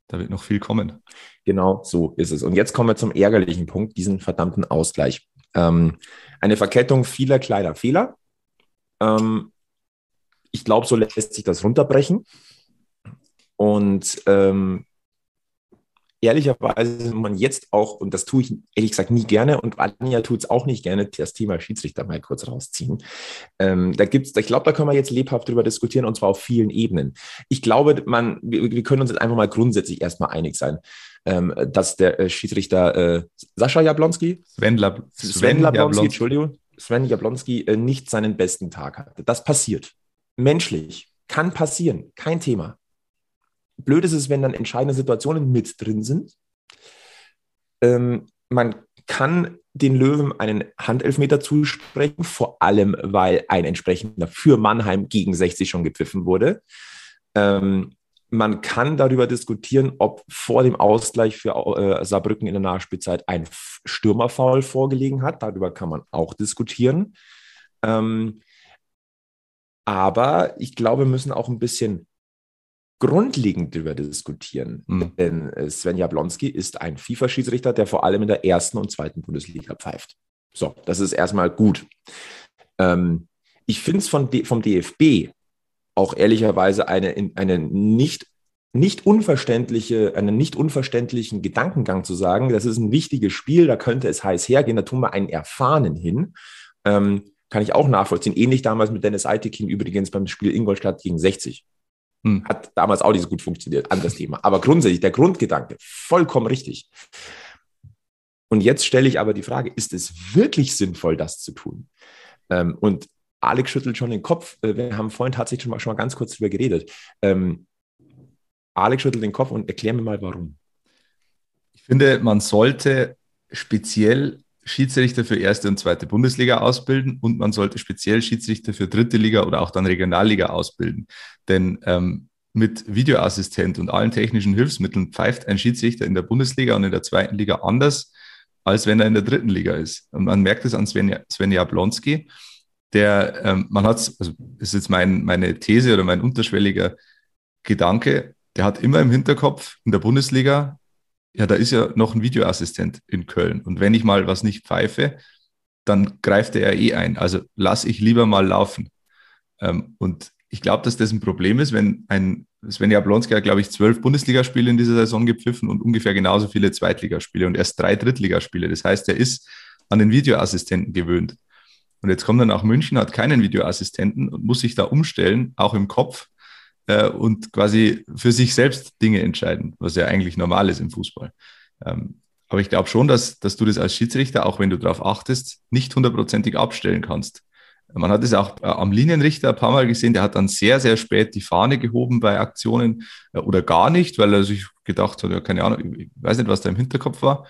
da wird noch viel kommen. Genau so ist es. Und jetzt kommen wir zum ärgerlichen Punkt, diesen verdammten Ausgleich. Ähm, eine Verkettung vieler kleiner Fehler. Ähm, ich glaube, so lässt sich das runterbrechen. Und ähm, ehrlicherweise man jetzt auch, und das tue ich ehrlich gesagt nie gerne, und Anja tut es auch nicht gerne, das Thema Schiedsrichter mal kurz rausziehen. Ähm, da gibt's, ich glaube, da können wir jetzt lebhaft drüber diskutieren, und zwar auf vielen Ebenen. Ich glaube, man, wir, wir können uns jetzt einfach mal grundsätzlich erstmal einig sein. Ähm, dass der äh, Schiedsrichter äh, Sascha Jablonski, Sven, Lab Sven, Sven Jablonski, Jablonski, Entschuldigung, Sven Jablonski äh, nicht seinen besten Tag hatte. Das passiert. Menschlich. Kann passieren. Kein Thema. Blöd ist es, wenn dann entscheidende Situationen mit drin sind. Ähm, man kann den Löwen einen Handelfmeter zusprechen, vor allem weil ein entsprechender für Mannheim gegen 60 schon gepfiffen wurde. Ähm, man kann darüber diskutieren, ob vor dem Ausgleich für äh, Saarbrücken in der Nachspielzeit ein Stürmerfoul vorgelegen hat. Darüber kann man auch diskutieren. Ähm, aber ich glaube, wir müssen auch ein bisschen grundlegend darüber diskutieren. Mhm. Denn äh, Sven Jablonski ist ein FIFA-Schiedsrichter, der vor allem in der ersten und zweiten Bundesliga pfeift. So, das ist erstmal gut. Ähm, ich finde es vom DFB auch ehrlicherweise eine, eine nicht, nicht unverständliche, einen nicht unverständlichen Gedankengang zu sagen, das ist ein wichtiges Spiel, da könnte es heiß hergehen, da tun wir einen Erfahrenen hin. Ähm, kann ich auch nachvollziehen. Ähnlich damals mit Dennis Eitekin übrigens beim Spiel Ingolstadt gegen 60. Hm. Hat damals auch nicht so gut funktioniert, anderes Thema. Aber grundsätzlich, der Grundgedanke, vollkommen richtig. Und jetzt stelle ich aber die Frage, ist es wirklich sinnvoll, das zu tun? Ähm, und Alex schüttelt schon den Kopf. Äh, wir haben vorhin tatsächlich schon mal, schon mal ganz kurz drüber geredet. Ähm, Alex schüttelt den Kopf und erklär mir mal, warum. Ich finde, man sollte speziell Schiedsrichter für erste und zweite Bundesliga ausbilden und man sollte speziell Schiedsrichter für dritte Liga oder auch dann Regionalliga ausbilden. Denn ähm, mit Videoassistent und allen technischen Hilfsmitteln pfeift ein Schiedsrichter in der Bundesliga und in der zweiten Liga anders, als wenn er in der dritten Liga ist. Und man merkt es an Sven, Sven Jablonski, der, ähm, man hat also ist jetzt mein, meine These oder mein unterschwelliger Gedanke, der hat immer im Hinterkopf in der Bundesliga, ja, da ist ja noch ein Videoassistent in Köln. Und wenn ich mal was nicht pfeife, dann greift er eh ein. Also lass ich lieber mal laufen. Ähm, und ich glaube, dass das ein Problem ist, wenn ein Sven Jablonski hat, glaube ich, zwölf Bundesligaspiele in dieser Saison gepfiffen und ungefähr genauso viele Zweitligaspiele und erst drei Drittligaspiele. Das heißt, er ist an den Videoassistenten gewöhnt. Und jetzt kommt er nach München, hat keinen Videoassistenten und muss sich da umstellen, auch im Kopf, äh, und quasi für sich selbst Dinge entscheiden, was ja eigentlich normal ist im Fußball. Ähm, aber ich glaube schon, dass, dass du das als Schiedsrichter, auch wenn du darauf achtest, nicht hundertprozentig abstellen kannst. Man hat es auch äh, am Linienrichter ein paar Mal gesehen, der hat dann sehr, sehr spät die Fahne gehoben bei Aktionen äh, oder gar nicht, weil er sich gedacht hat, ja, keine Ahnung, ich weiß nicht, was da im Hinterkopf war.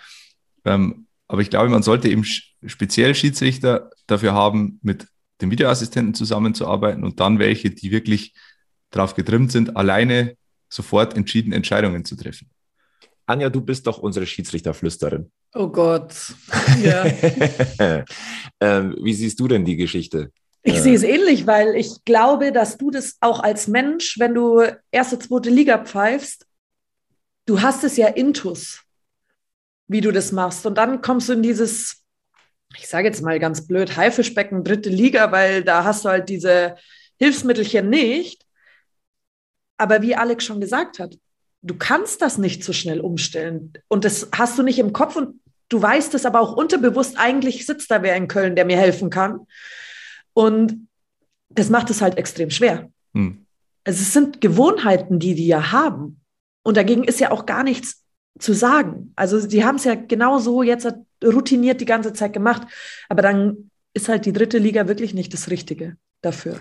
Ähm, aber ich glaube, man sollte eben speziell Schiedsrichter dafür haben, mit dem Videoassistenten zusammenzuarbeiten und dann welche, die wirklich darauf getrimmt sind, alleine sofort entschieden Entscheidungen zu treffen. Anja, du bist doch unsere Schiedsrichterflüsterin. Oh Gott. Ja. ähm, wie siehst du denn die Geschichte? Ich äh, sehe es ähnlich, weil ich glaube, dass du das auch als Mensch, wenn du erste, zweite Liga pfeifst, du hast es ja intus, wie du das machst. Und dann kommst du in dieses, ich sage jetzt mal ganz blöd, Haifischbecken, dritte Liga, weil da hast du halt diese Hilfsmittelchen nicht. Aber wie Alex schon gesagt hat, du kannst das nicht so schnell umstellen. Und das hast du nicht im Kopf und du weißt es aber auch unterbewusst, eigentlich sitzt da wer in Köln, der mir helfen kann. Und das macht es halt extrem schwer. Hm. Also es sind Gewohnheiten, die die ja haben. Und dagegen ist ja auch gar nichts zu sagen. Also die haben es ja genauso jetzt routiniert die ganze Zeit gemacht. Aber dann ist halt die dritte Liga wirklich nicht das Richtige dafür.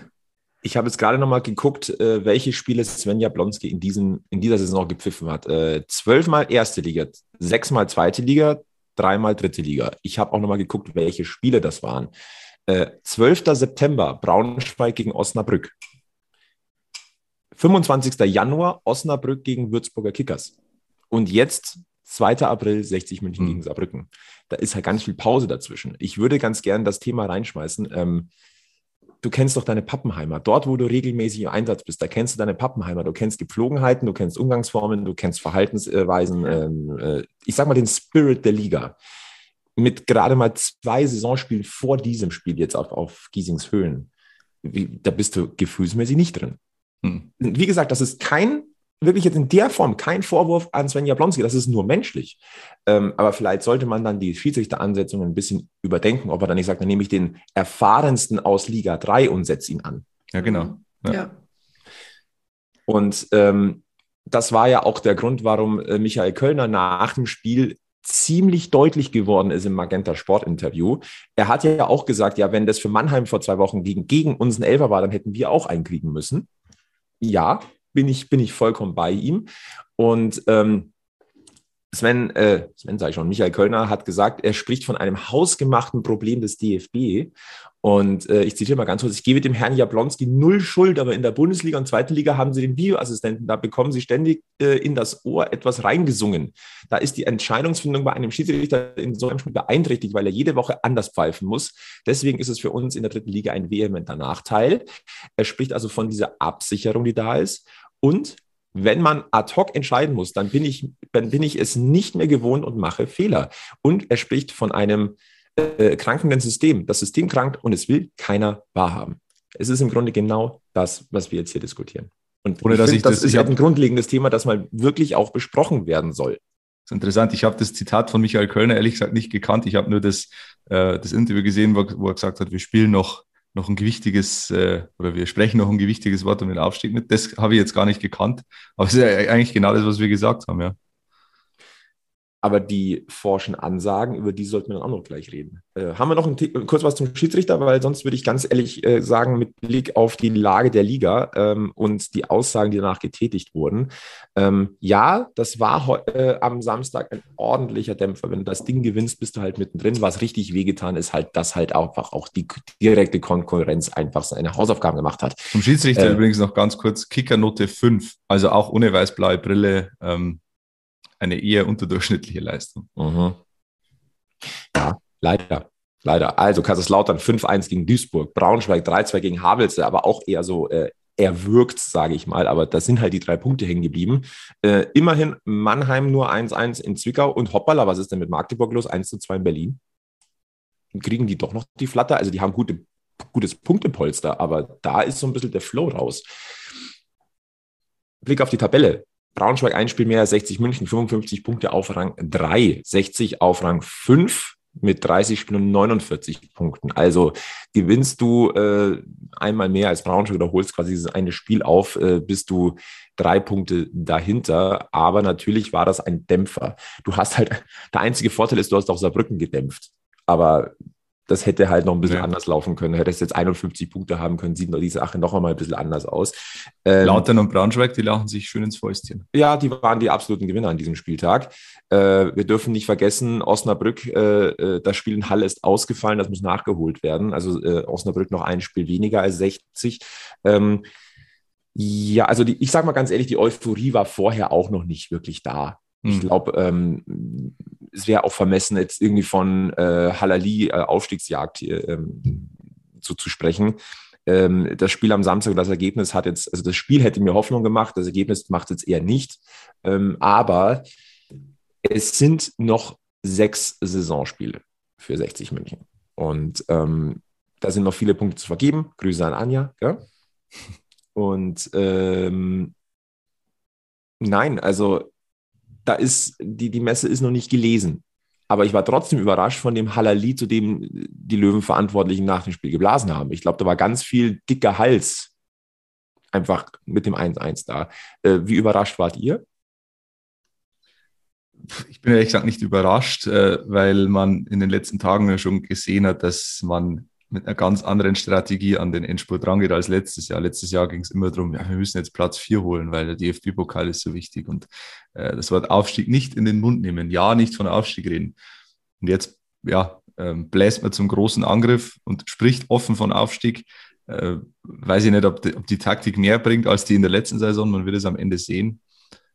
Ich habe jetzt gerade nochmal geguckt, äh, welche Spiele Svenja Blonski in, diesem, in dieser Saison gepfiffen hat. Äh, zwölfmal erste Liga, sechsmal zweite Liga, dreimal dritte Liga. Ich habe auch nochmal geguckt, welche Spiele das waren. Äh, 12. September, Braunschweig gegen Osnabrück. 25. Januar, Osnabrück gegen Würzburger Kickers. Und jetzt 2. April, 60 München mhm. gegen Saarbrücken. Da ist halt ganz viel Pause dazwischen. Ich würde ganz gern das Thema reinschmeißen. Ähm, du kennst doch deine Pappenheimer. Dort, wo du regelmäßig im Einsatz bist, da kennst du deine Pappenheimer. Du kennst Gepflogenheiten, du kennst Umgangsformen, du kennst Verhaltensweisen. Ähm, äh, ich sag mal den Spirit der Liga. Mit gerade mal zwei Saisonspielen vor diesem Spiel jetzt auf, auf Giesings Höhen, wie, da bist du gefühlsmäßig nicht drin. Hm. Wie gesagt, das ist kein wirklich jetzt in der Form kein Vorwurf an Sven Jablonski, das ist nur menschlich. Ähm, aber vielleicht sollte man dann die Schiedsrichteransetzungen ein bisschen überdenken, ob er dann nicht sagt, dann nehme ich den erfahrensten aus Liga 3 und setze ihn an. Ja, genau. Ja. ja. Und ähm, das war ja auch der Grund, warum äh, Michael Kölner nach dem Spiel ziemlich deutlich geworden ist im Magenta Sport Interview. Er hat ja auch gesagt, ja, wenn das für Mannheim vor zwei Wochen gegen, gegen unseren Elfer war, dann hätten wir auch einkriegen müssen. Ja, bin ich, bin ich vollkommen bei ihm. Und ähm, Sven, äh, Sven sage ich schon, Michael Kölner hat gesagt, er spricht von einem hausgemachten Problem des DFB. Und äh, ich zitiere mal ganz kurz, ich gebe dem Herrn Jablonski null Schuld, aber in der Bundesliga und zweiten Liga haben sie den Videoassistenten, da bekommen sie ständig äh, in das Ohr etwas reingesungen. Da ist die Entscheidungsfindung bei einem Schiedsrichter in so einem Spiel beeinträchtigt, weil er jede Woche anders pfeifen muss. Deswegen ist es für uns in der dritten Liga ein vehementer Nachteil. Er spricht also von dieser Absicherung, die da ist. Und wenn man ad hoc entscheiden muss, dann bin ich, dann bin ich es nicht mehr gewohnt und mache Fehler. Und er spricht von einem äh, krankenden System. Das System krankt und es will keiner wahrhaben. Es ist im Grunde genau das, was wir jetzt hier diskutieren. Und Ohne, dass find, ich das, das ist ja ein grundlegendes Thema, das mal wirklich auch besprochen werden soll. Das ist interessant. Ich habe das Zitat von Michael Kölner ehrlich gesagt nicht gekannt. Ich habe nur das, äh, das Interview gesehen, wo, wo, er gesagt hat, wir spielen noch noch ein gewichtiges, äh, oder wir sprechen noch ein gewichtiges Wort um den Aufstieg mit. Das habe ich jetzt gar nicht gekannt. Aber es ist ja eigentlich genau das, was wir gesagt haben, ja. Aber die forschen Ansagen, über die sollten wir dann auch noch gleich reden. Äh, haben wir noch ein, kurz was zum Schiedsrichter, weil sonst würde ich ganz ehrlich äh, sagen, mit Blick auf die Lage der Liga ähm, und die Aussagen, die danach getätigt wurden. Ähm, ja, das war äh, am Samstag ein ordentlicher Dämpfer. Wenn du das Ding gewinnst, bist du halt mittendrin. Was richtig wehgetan ist, halt, dass halt einfach auch die direkte Konkurrenz einfach seine Hausaufgaben gemacht hat. Zum Schiedsrichter äh, übrigens noch ganz kurz, Kickernote 5, also auch ohne weiß-blaue Brille. Ähm eine eher unterdurchschnittliche Leistung. Mhm. Ja, leider. Leider. Also Kaiserslautern 5-1 gegen Duisburg, Braunschweig 3-2 gegen Havelse, aber auch eher so äh, erwürgt, sage ich mal. Aber da sind halt die drei Punkte hängen geblieben. Äh, immerhin Mannheim nur 1-1 in Zwickau und hoppala, was ist denn mit Magdeburg los? 1-2 in Berlin. Kriegen die doch noch die Flatter? Also die haben gute, gutes Punktepolster, aber da ist so ein bisschen der Flow raus. Blick auf die Tabelle. Braunschweig ein Spiel mehr, 60 München, 55 Punkte auf Rang 3, 60 auf Rang 5 mit 30 Spielen und 49 Punkten. Also gewinnst du äh, einmal mehr als Braunschweig oder holst quasi dieses eine Spiel auf, äh, bist du drei Punkte dahinter. Aber natürlich war das ein Dämpfer. Du hast halt, der einzige Vorteil ist, du hast auch Saarbrücken gedämpft. Aber das hätte halt noch ein bisschen ja. anders laufen können. Hättest jetzt 51 Punkte haben können, sieht die Sache noch einmal ein bisschen anders aus. Ähm, Lautern und Braunschweig, die lachen sich schön ins Fäustchen. Ja, die waren die absoluten Gewinner an diesem Spieltag. Äh, wir dürfen nicht vergessen, Osnabrück, äh, äh, das Spiel in Halle ist ausgefallen, das muss nachgeholt werden. Also äh, Osnabrück noch ein Spiel weniger als 60. Ähm, ja, also die, ich sage mal ganz ehrlich, die Euphorie war vorher auch noch nicht wirklich da. Ich hm. glaube, ähm, es wäre auch vermessen, jetzt irgendwie von äh, Halali äh, Aufstiegsjagd hier, ähm, zu, zu sprechen. Ähm, das Spiel am Samstag, das Ergebnis hat jetzt, also das Spiel hätte mir Hoffnung gemacht, das Ergebnis macht jetzt eher nicht. Ähm, aber es sind noch sechs Saisonspiele für 60 München. Und ähm, da sind noch viele Punkte zu vergeben. Grüße an Anja. Ja? Und ähm, nein, also da ist, die, die Messe ist noch nicht gelesen. Aber ich war trotzdem überrascht von dem Halali, zu dem die Löwenverantwortlichen nach dem Spiel geblasen haben. Ich glaube, da war ganz viel dicker Hals einfach mit dem 1-1 da. Äh, wie überrascht wart ihr? Ich bin ehrlich gesagt nicht überrascht, äh, weil man in den letzten Tagen schon gesehen hat, dass man mit einer ganz anderen Strategie an den Endspurt rangeht als letztes Jahr. Letztes Jahr ging es immer darum, ja, wir müssen jetzt Platz 4 holen, weil der DFB-Pokal ist so wichtig. Und äh, das Wort Aufstieg nicht in den Mund nehmen, ja, nicht von Aufstieg reden. Und jetzt, ja, ähm, bläst man zum großen Angriff und spricht offen von Aufstieg. Äh, weiß ich nicht, ob die, ob die Taktik mehr bringt als die in der letzten Saison. Man wird es am Ende sehen.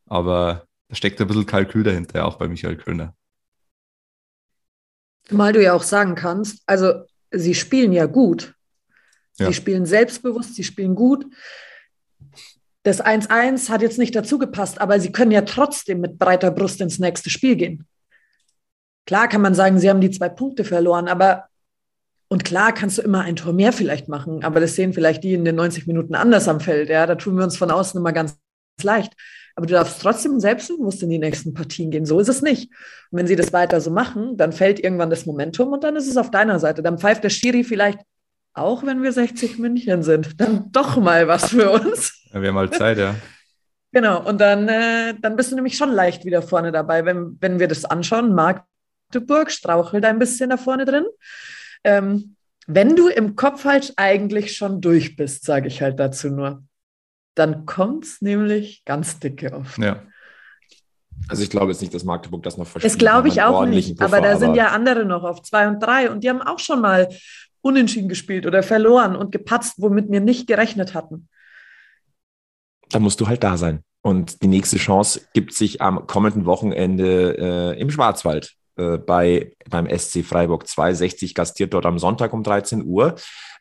Aber da steckt ein bisschen Kalkül dahinter, auch bei Michael Kölner. Mal du ja auch sagen kannst, also sie spielen ja gut. Ja. Sie spielen selbstbewusst, sie spielen gut. Das 1-1 hat jetzt nicht dazu gepasst, aber sie können ja trotzdem mit breiter Brust ins nächste Spiel gehen. Klar kann man sagen, sie haben die zwei Punkte verloren, aber und klar kannst du immer ein Tor mehr vielleicht machen, aber das sehen vielleicht die in den 90 Minuten anders am Feld. Ja, da tun wir uns von außen immer ganz leicht. Aber du darfst trotzdem selbstbewusst in die nächsten Partien gehen. So ist es nicht. Und wenn sie das weiter so machen, dann fällt irgendwann das Momentum und dann ist es auf deiner Seite. Dann pfeift der Schiri vielleicht, auch wenn wir 60 München sind, dann doch mal was für uns. Ja, wir haben mal Zeit, ja. Genau, und dann, äh, dann bist du nämlich schon leicht wieder vorne dabei. Wenn, wenn wir das anschauen, Magdeburg strauchelt ein bisschen da vorne drin. Ähm, wenn du im Kopf halt eigentlich schon durch bist, sage ich halt dazu nur dann kommt es nämlich ganz dicke oft. Ja. Also ich glaube jetzt nicht, dass Magdeburg das noch versteht. Das glaube ich auch nicht. Puffer, aber da aber sind ja andere noch auf zwei und drei und die haben auch schon mal unentschieden gespielt oder verloren und gepatzt, womit wir nicht gerechnet hatten. Da musst du halt da sein. Und die nächste Chance gibt sich am kommenden Wochenende äh, im Schwarzwald äh, bei, beim SC Freiburg 260, gastiert dort am Sonntag um 13 Uhr.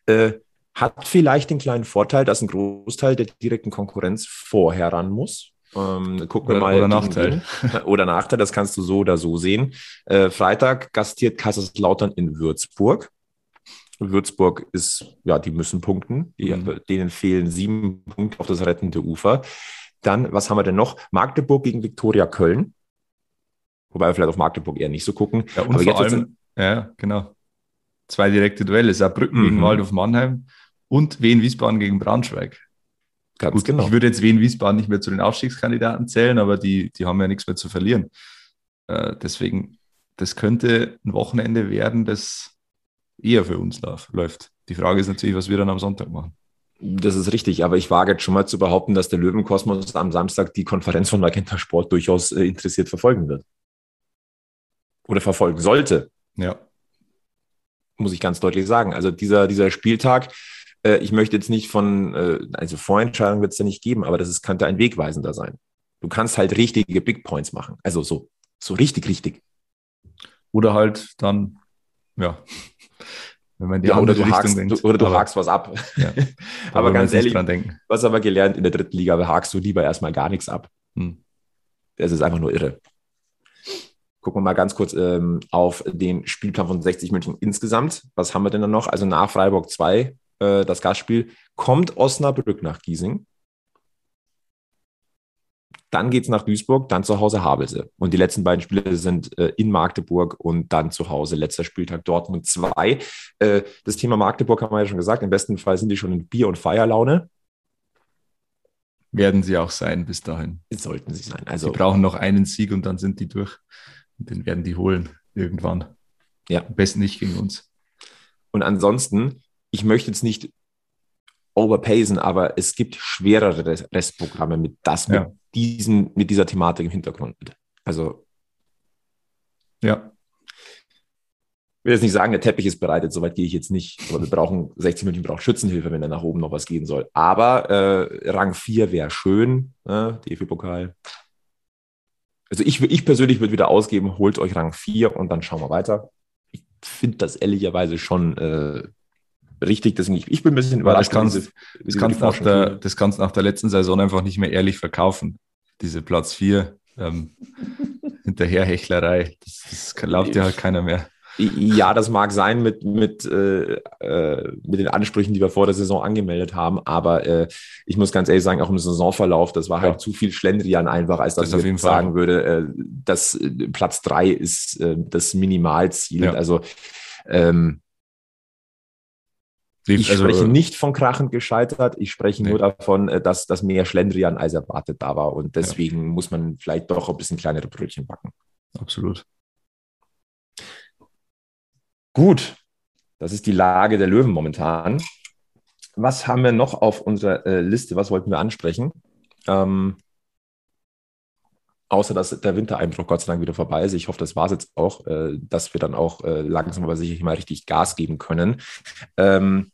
Äh, hat vielleicht den kleinen Vorteil, dass ein Großteil der direkten Konkurrenz vorher ran muss. Ähm, gucken wir mal. Oder Nachteil. Oder Nachteil, das kannst du so oder so sehen. Äh, Freitag gastiert Kaiserslautern in Würzburg. Würzburg ist, ja, die müssen punkten. Die, mhm. Denen fehlen sieben Punkte auf das rettende Ufer. Dann, was haben wir denn noch? Magdeburg gegen Viktoria Köln. Wobei wir vielleicht auf Magdeburg eher nicht so gucken. Ja, und Aber vor allem, ja, genau. Zwei direkte Duelle. Saarbrücken mhm. gegen Waldhof Mannheim und Wien Wiesbaden gegen Braunschweig. Ganz Gut, genau. Ich würde jetzt Wien Wiesbaden nicht mehr zu den Aufstiegskandidaten zählen, aber die, die haben ja nichts mehr zu verlieren. Äh, deswegen, das könnte ein Wochenende werden, das eher für uns läuft. Die Frage ist natürlich, was wir dann am Sonntag machen. Das ist richtig, aber ich wage jetzt schon mal zu behaupten, dass der Löwenkosmos am Samstag die Konferenz von Magenta Sport durchaus äh, interessiert verfolgen wird. Oder verfolgen sollte. Ja. Muss ich ganz deutlich sagen. Also dieser, dieser Spieltag, äh, ich möchte jetzt nicht von, äh, also Vorentscheidungen wird es ja nicht geben, aber das ist, könnte ein wegweisender sein. Du kannst halt richtige Big Points machen. Also so, so richtig, richtig. Oder halt dann, ja, wenn man die ja, oder du Richtung hakst, denkt. Oder du aber, hakst was ab. Ja. aber, ganz ehrlich, was aber gelernt in der dritten Liga, hakst du lieber erstmal gar nichts ab. Hm. Das ist einfach nur irre. Gucken wir mal ganz kurz ähm, auf den Spielplan von 60 München insgesamt. Was haben wir denn da noch? Also nach Freiburg 2 äh, das Gastspiel, kommt Osnabrück nach Giesing. Dann geht es nach Duisburg, dann zu Hause Havelse. Und die letzten beiden Spiele sind äh, in Magdeburg und dann zu Hause. Letzter Spieltag Dortmund 2. Äh, das Thema Magdeburg haben wir ja schon gesagt. Im besten Fall sind die schon in Bier- und Feierlaune. Werden sie auch sein bis dahin. Sollten sie sein. Also, sie brauchen noch einen Sieg und dann sind die durch. Und den werden die holen irgendwann. Ja. Am besten nicht gegen uns. Und ansonsten ich möchte jetzt nicht overpacen, aber es gibt schwerere Restprogramme mit das, ja. mit, diesen, mit dieser Thematik im Hintergrund. Also. Ja. Ich will jetzt nicht sagen, der Teppich ist bereitet, soweit gehe ich jetzt nicht. Aber wir brauchen 60 Minuten, braucht Schützenhilfe, wenn da nach oben noch was gehen soll. Aber äh, Rang 4 wäre schön, ne? DFB-Pokal. Also ich, ich persönlich würde wieder ausgeben, holt euch Rang 4 und dann schauen wir weiter. Ich finde das ehrlicherweise schon äh, richtig. Deswegen, ich, ich bin ein bisschen überrascht. Das kannst, diese, das, kannst nach der, das kannst nach der letzten Saison einfach nicht mehr ehrlich verkaufen. Diese Platz 4 ähm, Hinterherhechlerei. Das, das glaubt ja halt keiner mehr. Ja, das mag sein mit, mit, äh, äh, mit den Ansprüchen, die wir vor der Saison angemeldet haben, aber äh, ich muss ganz ehrlich sagen, auch im Saisonverlauf, das war halt ja. zu viel Schlendrian einfach, als dass das ich sagen würde, äh, dass äh, Platz drei ist das Minimalziel. Ja. Also ähm, Ich Also, spreche nicht von krachend gescheitert, ich spreche Nee. nur davon, äh, dass, dass mehr Schlendrian als erwartet da war und deswegen muss man vielleicht doch ein bisschen kleinere Brötchen backen. Absolut. Gut, das ist die Lage der Löwen momentan. Was haben wir noch auf unserer äh, Liste? Was wollten wir ansprechen? Ähm, außer dass der Wintereinbruch Gott sei Dank wieder vorbei ist. Ich hoffe, das war es jetzt auch, äh, dass wir dann auch äh, langsam aber sicher mal richtig Gas geben können. Ähm,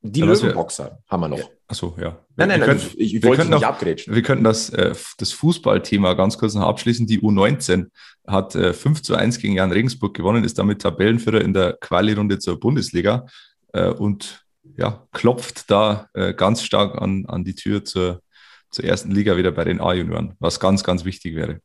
die Ja, was wir- Löwenboxer haben wir noch. Achso, ja. Nein, nein, wir nein, können, ich, ich wollte nicht abgrätschen. wir könnten das, äh, das Fußballthema ganz kurz noch abschließen. Die U19 hat äh, 5 zu 1 gegen Jan Regensburg gewonnen, ist damit Tabellenführer in der Quali-Runde zur Bundesliga äh, und ja, klopft da äh, ganz stark an, an die Tür zur, zur ersten Liga wieder bei den A-Junioren, was ganz, ganz wichtig wäre.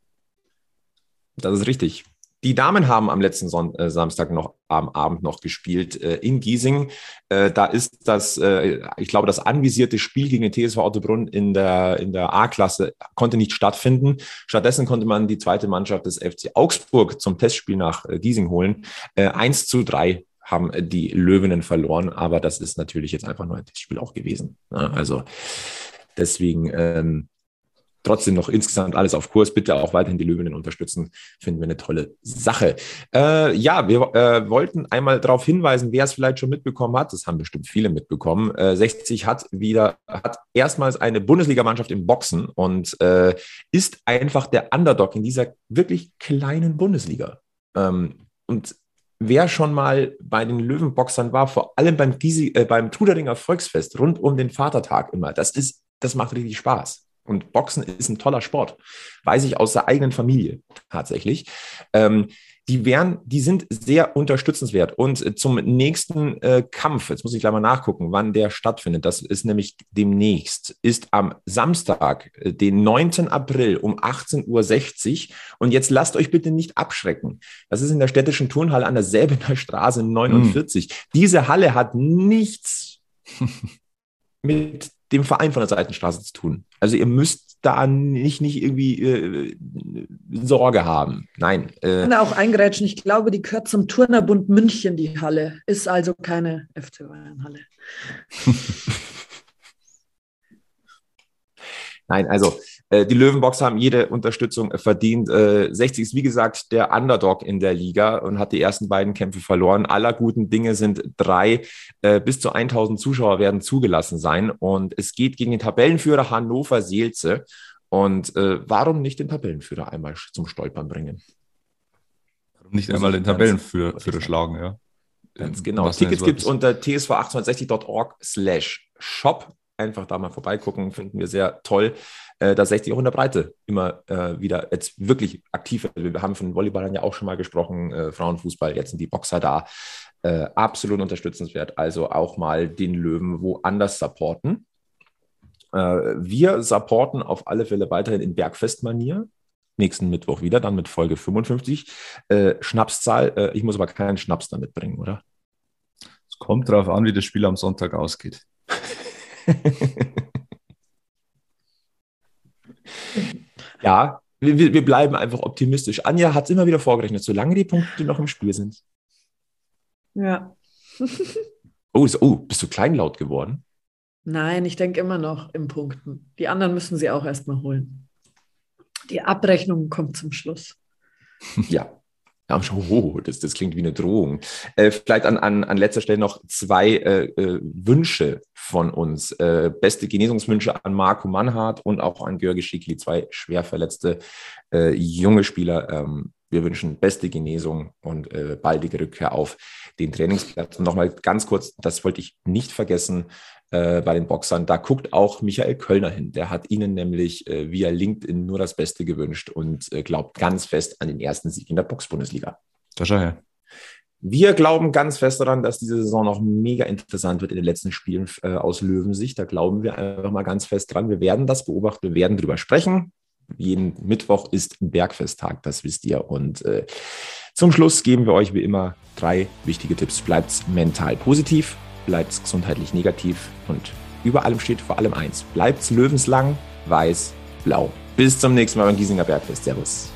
Das ist richtig. Die Damen haben am letzten Son äh, Samstag noch am Abend noch gespielt äh, in Giesing. Äh, da ist das, äh, ich glaube, das anvisierte Spiel gegen den TSV Ottobrunn in der, in der A-Klasse konnte nicht stattfinden. Stattdessen konnte man die zweite Mannschaft des FC Augsburg zum Testspiel nach äh, Giesing holen. Äh, 1 zu 3 haben die Löwinnen verloren, aber das ist natürlich jetzt einfach nur ein Testspiel auch gewesen. Ja, also deswegen ähm, trotzdem noch insgesamt alles auf Kurs. Bitte auch weiterhin die Löwinnen unterstützen. Finden wir eine tolle Sache. Äh, ja, wir äh, wollten einmal darauf hinweisen, wer es vielleicht schon mitbekommen hat. Das haben bestimmt viele mitbekommen. Äh, 60 hat wieder, hat erstmals eine Bundesligamannschaft im Boxen und äh, ist einfach der Underdog in dieser wirklich kleinen Bundesliga. Ähm, und wer schon mal bei den Löwenboxern war, vor allem beim, Giesi, äh, beim Truderinger Volksfest rund um den Vatertag immer, das ist, das macht richtig Spaß. Und Boxen ist ein toller Sport. Weiß ich aus der eigenen Familie tatsächlich. Ähm, die wären, die sind sehr unterstützenswert. Und äh, zum nächsten äh, Kampf, jetzt muss ich gleich mal nachgucken, wann der stattfindet. Das ist nämlich demnächst, ist am Samstag, äh, den 9. April um 18.60 Uhr. Und jetzt lasst euch bitte nicht abschrecken. Das ist in der städtischen Turnhalle an der Säbener Straße 49. Diese Halle hat nichts mit dem Verein von der Seitenstraße zu tun. Also ihr müsst da nicht, nicht irgendwie äh, Sorge haben. Nein. Äh, kann auch eingrätschen. Ich glaube, die gehört zum Turnerbund München, die Halle. Ist also keine FC Bayern-Halle. Nein, also die Löwenboxer haben jede Unterstützung äh, verdient. Äh, 60 ist wie gesagt der Underdog in der Liga und hat die ersten beiden Kämpfe verloren. Aller guten Dinge sind drei. Äh, bis zu 1000 Zuschauer werden zugelassen sein und es geht gegen den Tabellenführer Hannover Seelze. Und äh, warum nicht den Tabellenführer einmal zum Stolpern bringen? Warum nicht einmal den Tabellenführer schlagen, ja. Ganz genau. Was Tickets gibt es unter tsv1860.org slash shop. Einfach da mal vorbeigucken, finden wir sehr toll. Äh, da 60 auch in der Breite immer äh, wieder jetzt wirklich aktiv. Also Wir haben von Volleyballern ja auch schon mal gesprochen, äh, Frauenfußball, jetzt sind die Boxer da. Äh, absolut unterstützenswert. Also auch mal den Löwen woanders supporten. Äh, wir supporten auf alle Fälle weiterhin in Bergfestmanier. Nächsten Mittwoch wieder, dann mit Folge 55. Äh, Schnapszahl, äh, ich muss aber keinen Schnaps da mitbringen, oder? Es kommt darauf an, wie das Spiel am Sonntag ausgeht. ja, wir, wir- bleiben einfach optimistisch. Anja hat es immer wieder vorgerechnet, solange die Punkte noch im Spiel sind. Ja. Oh, ist, oh bist du kleinlaut geworden? Nein, ich denke immer noch im Punkten. Die anderen müssen sie auch erstmal holen. Die Abrechnung kommt zum Schluss. Ja. Ja, schon, oh, das, das klingt wie eine Drohung. Äh, vielleicht an, an, an letzter Stelle noch zwei äh, äh, Wünsche von uns. Äh, beste Genesungswünsche an Marco Mannhardt und auch an Georgi Schickli, zwei schwer verletzte äh, junge Spieler. Ähm, wir wünschen beste Genesung und äh, baldige Rückkehr auf den Trainingsplatz. Und nochmal ganz kurz, das wollte ich nicht vergessen äh, bei den Boxern. Da guckt auch Michael Kölner hin. Der hat ihnen nämlich äh, via LinkedIn nur das Beste gewünscht und äh, glaubt ganz fest an den ersten Sieg in der Box-Bundesliga. Da schau her. Wir glauben ganz fest daran, dass diese Saison noch mega interessant wird in den letzten Spielen äh, aus Löwensicht. Da glauben wir einfach mal ganz fest dran. Wir werden das beobachten, wir werden drüber sprechen. Jeden Mittwoch ist Bergfesttag, das wisst ihr. Und äh, zum Schluss geben wir euch wie immer drei wichtige Tipps. Bleibt mental positiv, bleibt gesundheitlich negativ und über allem steht vor allem eins. Bleibt löwenslang, weiß, blau. Bis zum nächsten Mal beim Giesinger Bergfest. Servus.